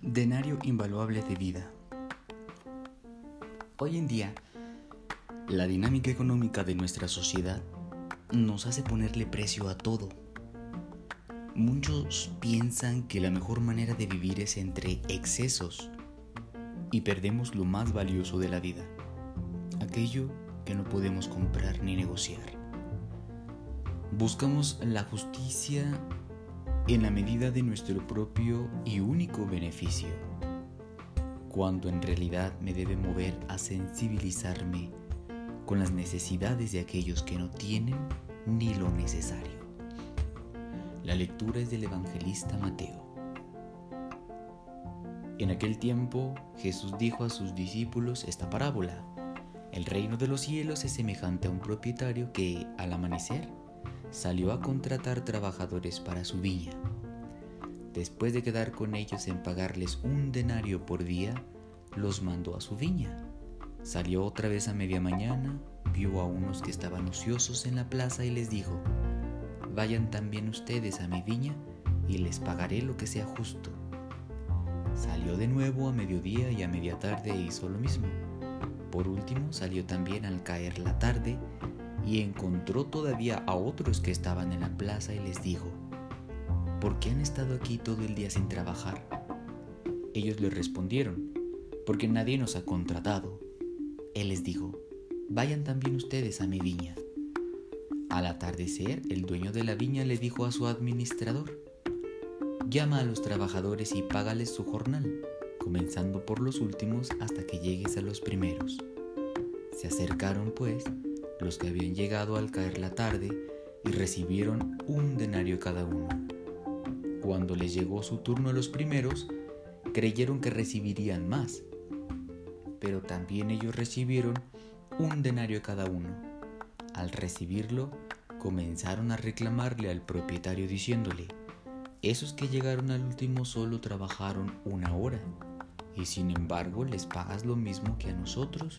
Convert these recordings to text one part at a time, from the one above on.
Denario invaluable de vida. Hoy en día, la dinámica económica de nuestra sociedad nos hace ponerle precio a todo. Muchos piensan que la mejor manera de vivir es entre excesos y perdemos lo más valioso de la vida, aquello que no podemos comprar ni negociar. Buscamos la justicia en la medida de nuestro propio y único beneficio, cuando en realidad me debe mover a sensibilizarme con las necesidades de aquellos que no tienen ni lo necesario. La lectura es del evangelista Mateo. En aquel tiempo Jesús dijo a sus discípulos esta parábola. El reino de los cielos es semejante a un propietario que, al amanecer, salió a contratar trabajadores para su viña. Después de quedar con ellos en pagarles un denario por día, los mandó a su viña. Salió otra vez a media mañana, vio a unos que estaban ociosos en la plaza y les dijo, Vayan también ustedes a mi viña y les pagaré lo que sea justo. Salió de nuevo a mediodía y a media tarde e hizo lo mismo. Por último salió también al caer la tarde y encontró todavía a otros que estaban en la plaza y les dijo, ¿por qué han estado aquí todo el día sin trabajar? Ellos le respondieron, porque nadie nos ha contratado. Él les dijo, vayan también ustedes a mi viña. Al atardecer, el dueño de la viña le dijo a su administrador, llama a los trabajadores y págales su jornal, comenzando por los últimos hasta que llegues a los primeros. Se acercaron, pues, los que habían llegado al caer la tarde y recibieron un denario cada uno. Cuando les llegó su turno a los primeros, creyeron que recibirían más, pero también ellos recibieron un denario cada uno. Al recibirlo, comenzaron a reclamarle al propietario diciéndole, esos que llegaron al último solo trabajaron una hora, y sin embargo les pagas lo mismo que a nosotros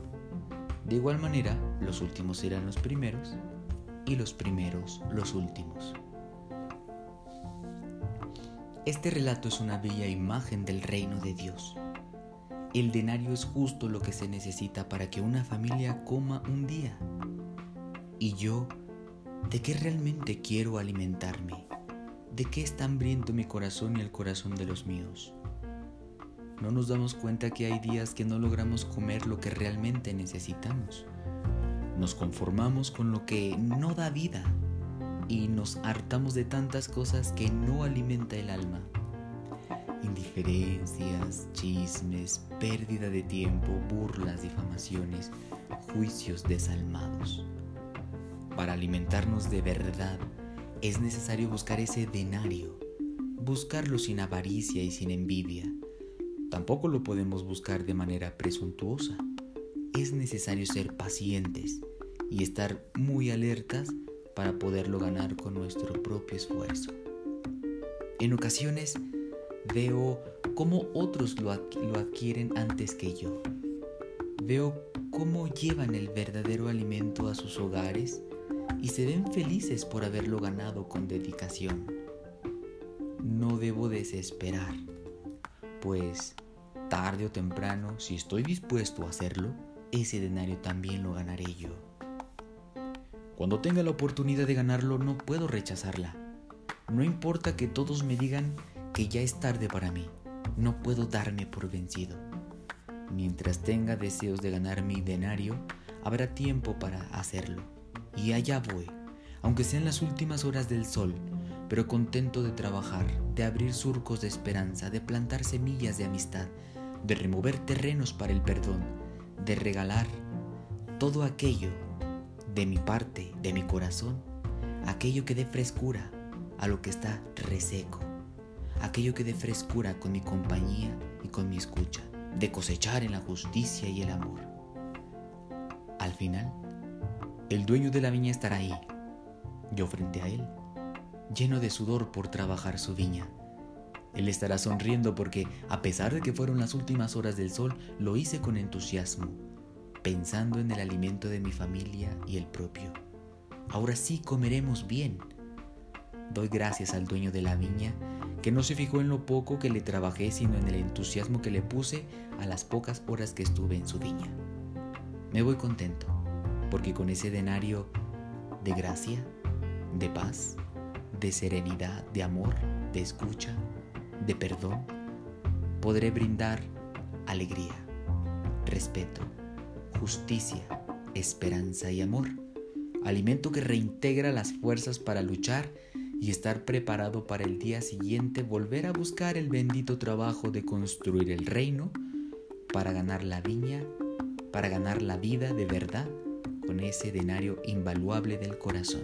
De igual manera, los últimos serán los primeros y los primeros los últimos. Este relato es una bella imagen del reino de Dios. El denario es justo lo que se necesita para que una familia coma un día. Y yo, ¿de qué realmente quiero alimentarme? ¿De qué está hambriento mi corazón y el corazón de los míos? No nos damos cuenta que hay días que no logramos comer lo que realmente necesitamos. Nos conformamos con lo que no da vida y nos hartamos de tantas cosas que no alimenta el alma. Indiferencias, chismes, pérdida de tiempo, burlas, difamaciones, juicios desalmados. Para alimentarnos de verdad es necesario buscar ese denario, buscarlo sin avaricia y sin envidia Tampoco lo podemos buscar de manera presuntuosa. Es necesario ser pacientes y estar muy alertas para poderlo ganar con nuestro propio esfuerzo. En ocasiones veo cómo otros lo, adquieren antes que yo. Veo cómo llevan el verdadero alimento a sus hogares y se ven felices por haberlo ganado con dedicación. No debo desesperar pues tarde o temprano, si estoy dispuesto a hacerlo, ese denario también lo ganaré yo. Cuando tenga la oportunidad de ganarlo, no puedo rechazarla. No importa que todos me digan que ya es tarde para mí, no puedo darme por vencido. Mientras tenga deseos de ganar mi denario, habrá tiempo para hacerlo. Y allá voy, aunque sean las últimas horas del sol, pero contento de trabajar, de abrir surcos de esperanza, de plantar semillas de amistad, de remover terrenos para el perdón, de regalar todo aquello de mi parte, de mi corazón, aquello que dé frescura, a lo que está reseco, aquello que dé frescura con mi compañía y con mi escucha, de cosechar en la justicia y el amor. Al final, el dueño de la viña estará ahí, yo frente a él, lleno de sudor por trabajar su viña. Él estará sonriendo porque, a pesar de que fueron las últimas horas del sol, lo hice con entusiasmo, pensando en el alimento de mi familia y el propio. Ahora sí comeremos bien. Doy gracias al dueño de la viña, que no se fijó en lo poco que le trabajé, sino en el entusiasmo que le puse a las pocas horas que estuve en su viña. Me voy contento, porque con ese denario de gracia, de paz, de serenidad, de amor, de escucha, de perdón, podré brindar alegría, respeto, justicia, esperanza y amor, alimento que reintegra las fuerzas para luchar y estar preparado para el día siguiente volver a buscar el bendito trabajo de construir el reino para ganar la viña, para ganar la vida de verdad con ese denario invaluable del corazón.